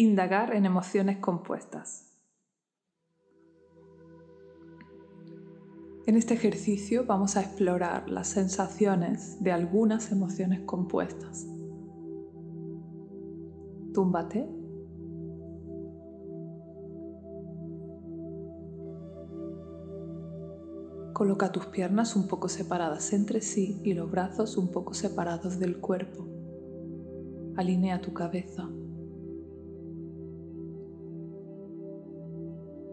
Indagar en emociones compuestas. En este ejercicio vamos a explorar las sensaciones de algunas emociones compuestas. Túmbate. Coloca tus piernas un poco separadas entre sí y los brazos un poco separados del cuerpo. Alinea tu cabeza.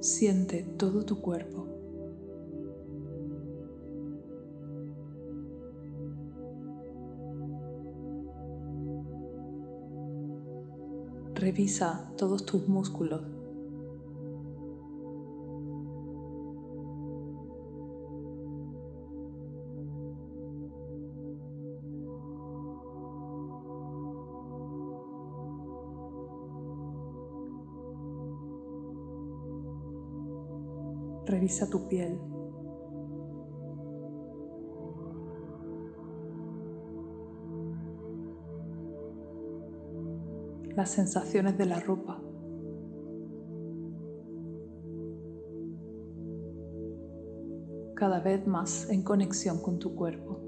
Siente todo tu cuerpo. Revisa todos tus músculos. Revisa tu piel. Las sensaciones de la ropa. Cada vez más en conexión con tu cuerpo.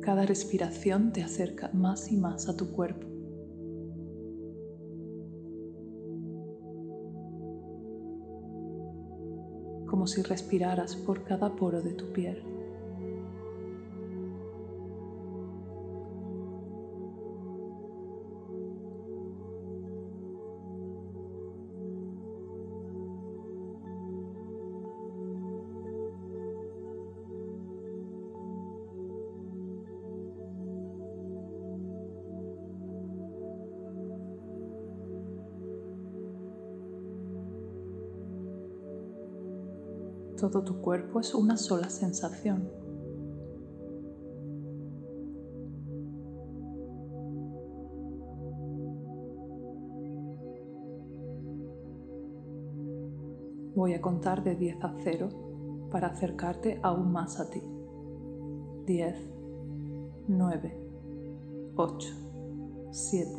Cada respiración te acerca más y más a tu cuerpo. Como si respiraras por cada poro de tu piel. Todo tu cuerpo es una sola sensación. Voy a contar de 10 a 0 para acercarte aún más a ti. 10, 9, 8, 7,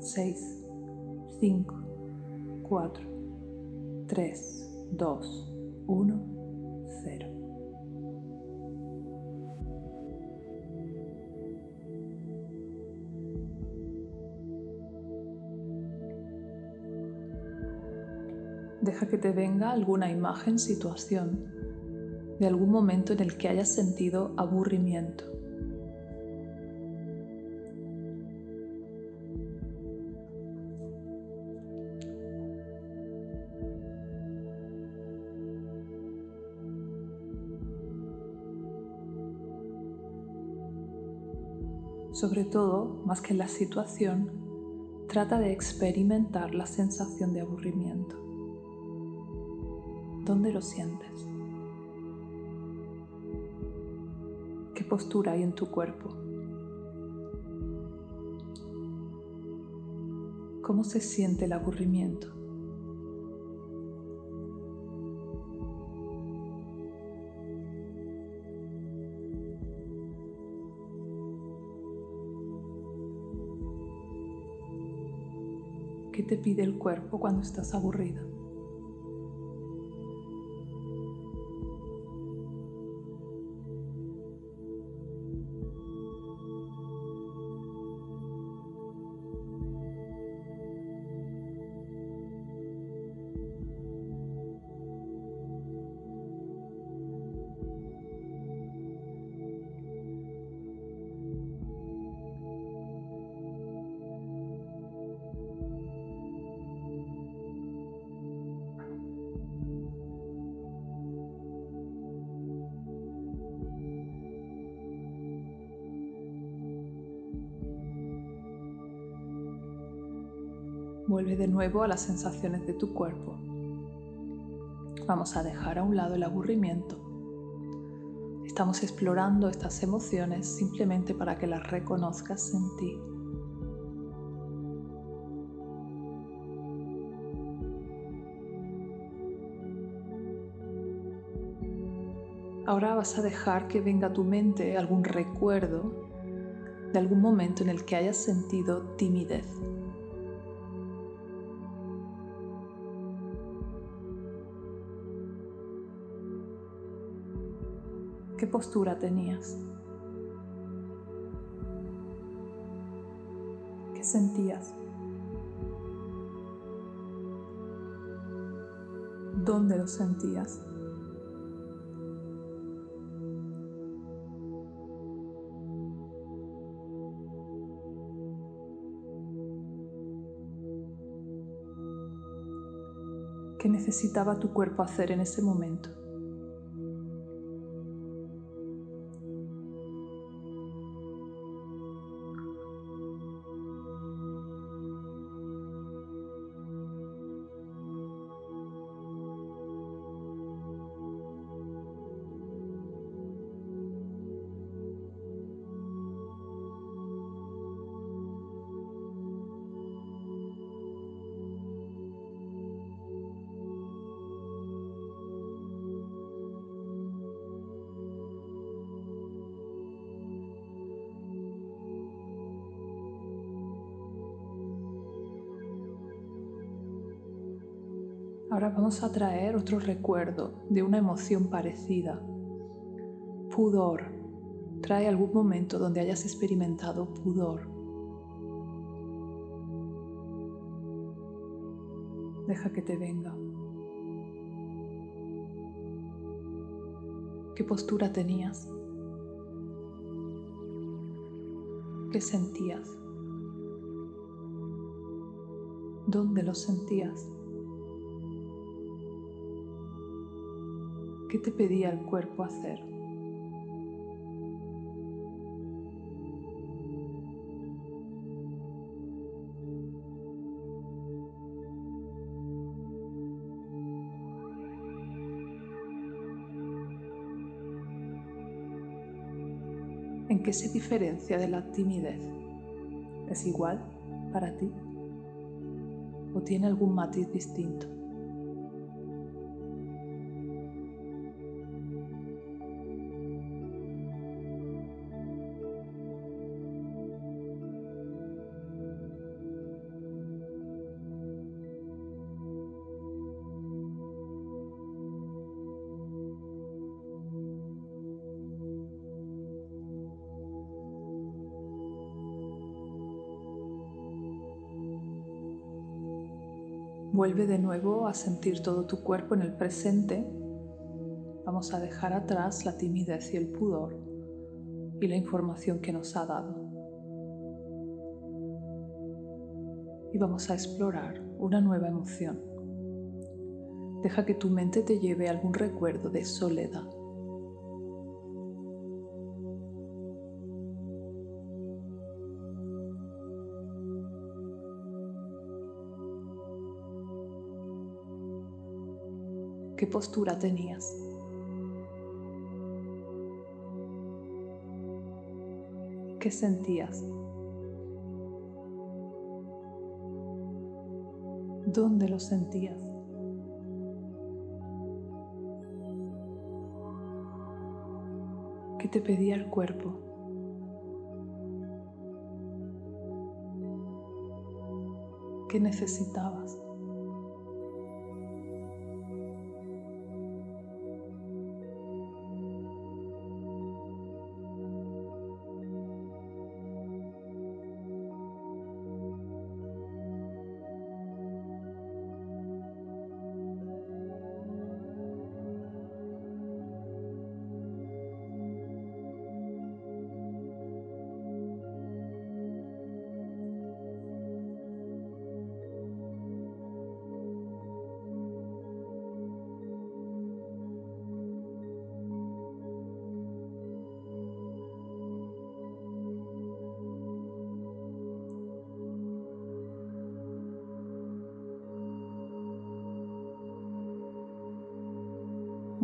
6, 5, 4, 3, 2, 1, 0. Deja que te venga alguna imagen, situación de algún momento en el que hayas sentido aburrimiento. Sobre todo, más que la situación, trata de experimentar la sensación de aburrimiento. ¿Dónde lo sientes? ¿Qué postura hay en tu cuerpo? ¿Cómo se siente el aburrimiento? Te pide el cuerpo cuando estás aburrida? Vuelve de nuevo a las sensaciones de tu cuerpo. Vamos a dejar a un lado el aburrimiento. Estamos explorando estas emociones simplemente para que las reconozcas en ti. Ahora vas a dejar que venga a tu mente algún recuerdo de algún momento en el que hayas sentido timidez. ¿Qué postura tenías? ¿Qué sentías? ¿Dónde lo sentías? ¿Qué necesitaba tu cuerpo hacer en ese momento? Vamos a traer otro recuerdo de una emoción parecida. Pudor. Trae algún momento donde hayas experimentado pudor. Deja que te venga. ¿Qué postura tenías? ¿Qué sentías? ¿Dónde lo sentías? ¿Qué te pedía el cuerpo hacer? ¿En qué se diferencia de la timidez? ¿Es igual para ti? ¿O tiene algún matiz distinto? Vuelve de nuevo a sentir todo tu cuerpo en el presente. Vamos a dejar atrás la timidez y el pudor y la información que nos ha dado. Y vamos a explorar una nueva emoción. Deja que tu mente te lleve algún recuerdo de soledad. ¿Qué postura tenías? ¿Qué sentías? ¿Dónde lo sentías? ¿Qué te pedía el cuerpo? ¿Qué necesitabas?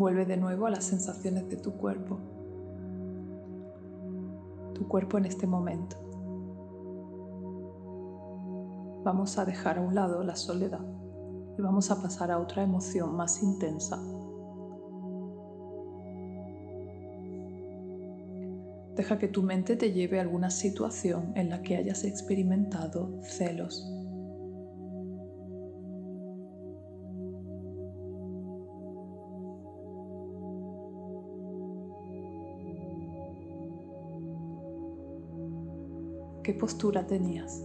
Vuelve de nuevo a las sensaciones de tu cuerpo. Tu cuerpo en este momento. Vamos a dejar a un lado la soledad y vamos a pasar a otra emoción más intensa. Deja que tu mente te lleve a alguna situación en la que hayas experimentado celos. ¿Qué postura tenías?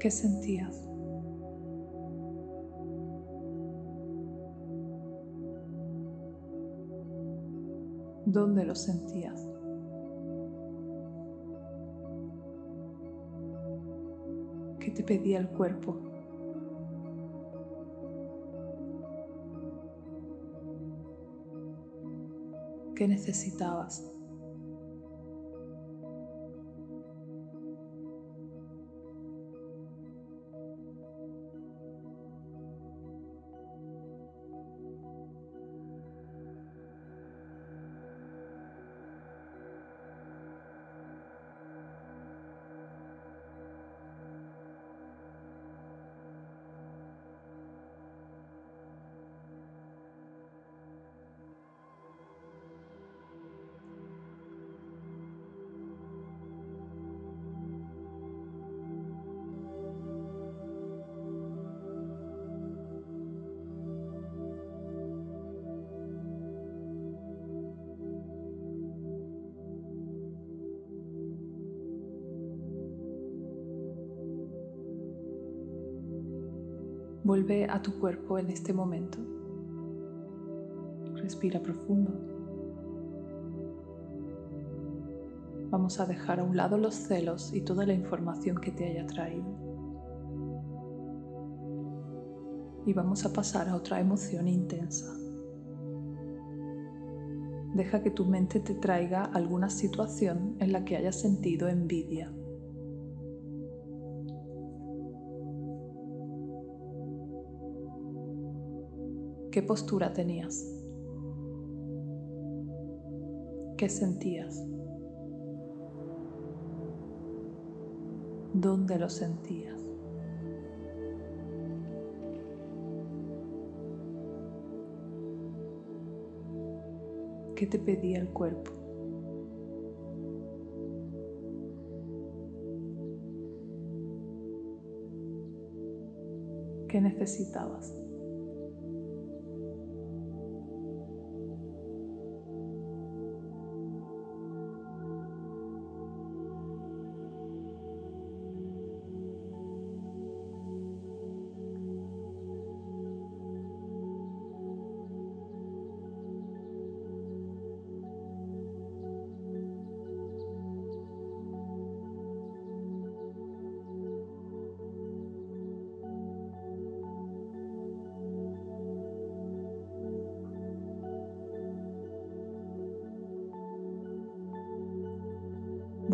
¿Qué sentías? ¿Dónde lo sentías? ¿Qué te pedía el cuerpo? ¿Qué necesitabas? Vuelve a tu cuerpo en este momento. Respira profundo. Vamos a dejar a un lado los celos y toda la información que te haya traído. Y vamos a pasar a otra emoción intensa. Deja que tu mente te traiga alguna situación en la que hayas sentido envidia. ¿Qué postura tenías? ¿Qué sentías? ¿Dónde lo sentías? ¿Qué te pedía el cuerpo? ¿Qué necesitabas?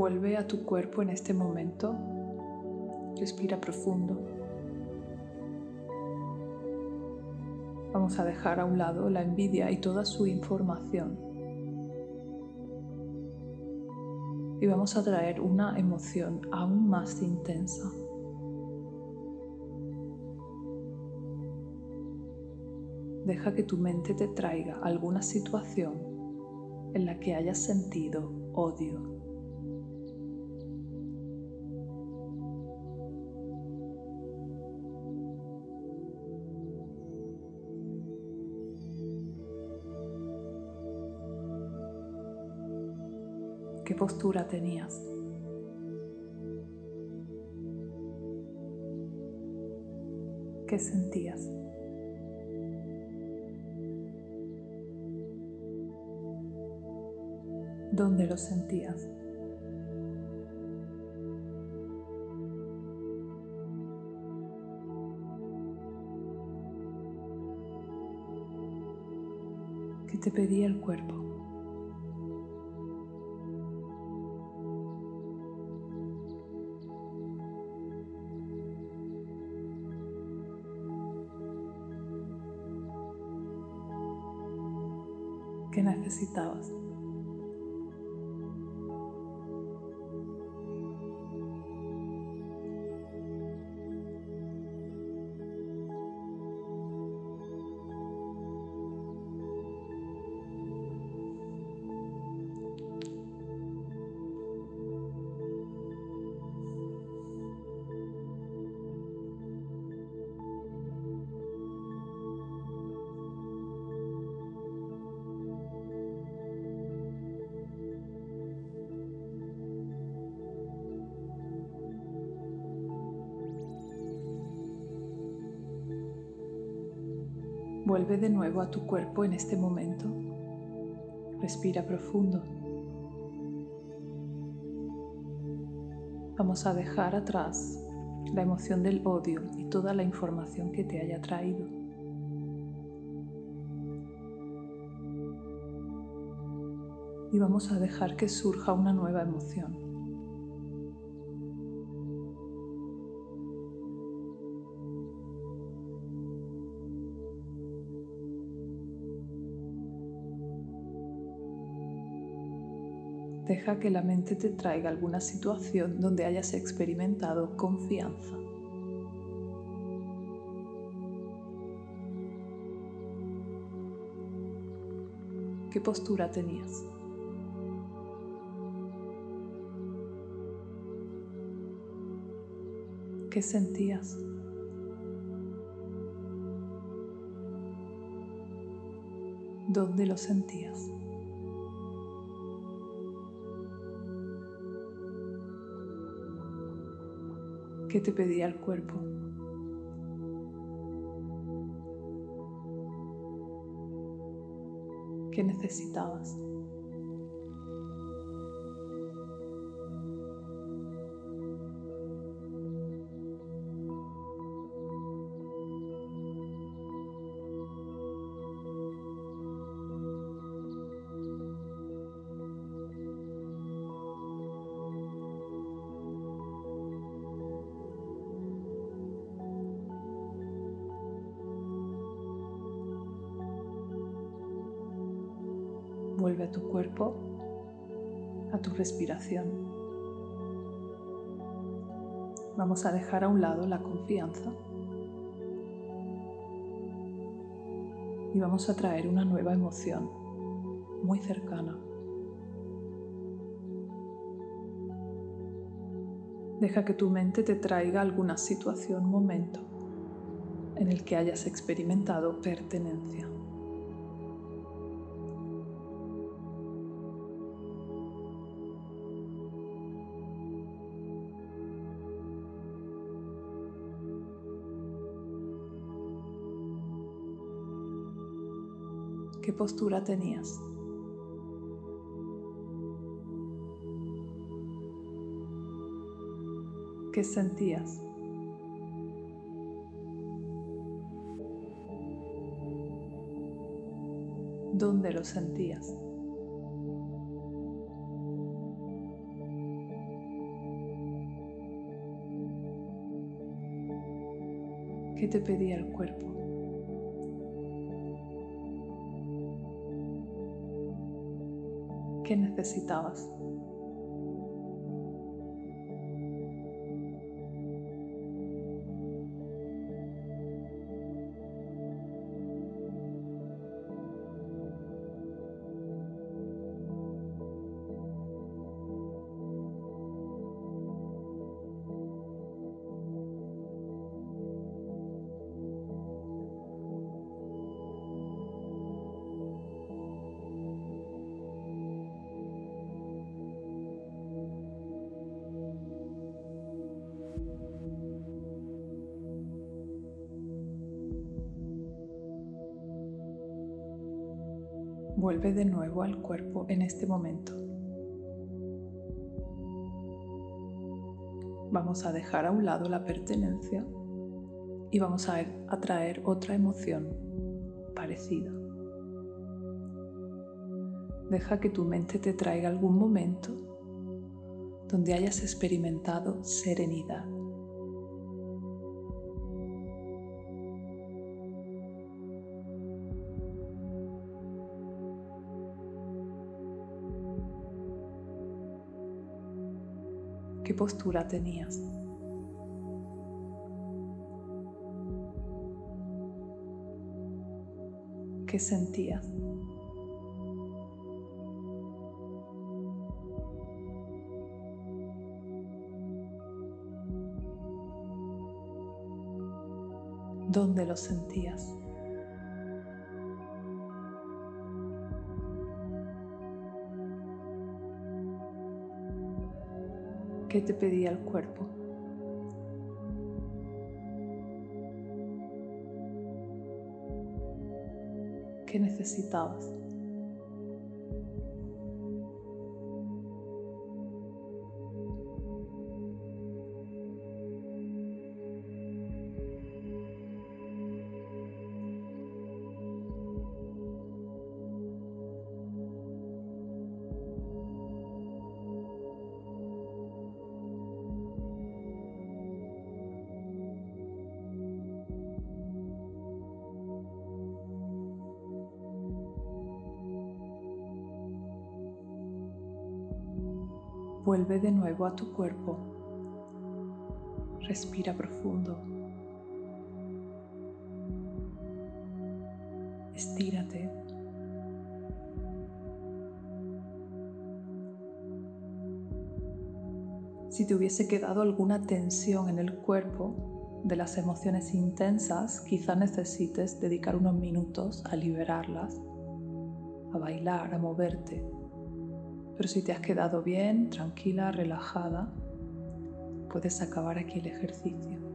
Vuelve a tu cuerpo en este momento. Respira profundo. Vamos a dejar a un lado la envidia y toda su información. Y vamos a traer una emoción aún más intensa. Deja que tu mente te traiga alguna situación en la que hayas sentido odio. Postura tenías? ¿Qué sentías? ¿Dónde lo sentías? ¿Qué te pedía el cuerpo? Necesitabas. Vuelve de nuevo a tu cuerpo en este momento. Respira profundo. Vamos a dejar atrás la emoción del odio y toda la información que te haya traído. Y vamos a dejar que surja una nueva emoción. Deja que la mente te traiga alguna situación donde hayas experimentado confianza. ¿Qué postura tenías? ¿Qué sentías? ¿Dónde lo sentías? Te pedía el cuerpo? ¿Qué necesitabas? Vuelve a tu cuerpo, a tu respiración. Vamos a dejar a un lado la confianza y vamos a traer una nueva emoción muy cercana. Deja que tu mente te traiga alguna situación, momento en el que hayas experimentado pertenencia. ¿Qué postura tenías? ¿Qué sentías? ¿Dónde lo sentías? ¿Qué te pedía el cuerpo? ¿Qué necesitabas? Vuelve de nuevo al cuerpo en este momento. Vamos a dejar a un lado la pertenencia y vamos a atraer otra emoción parecida. Deja que tu mente te traiga algún momento donde hayas experimentado serenidad. ¿Qué postura tenías? ¿Qué sentías? ¿Dónde lo sentías? ¿Qué te pedía el cuerpo? que necesitabas. Vuelve de nuevo a tu cuerpo. Respira profundo. Estírate. Si te hubiese quedado alguna tensión en el cuerpo de las emociones intensas, quizá necesites dedicar unos minutos a liberarlas, a bailar, a moverte, pero si te has quedado bien, tranquila, relajada, puedes acabar aquí el ejercicio.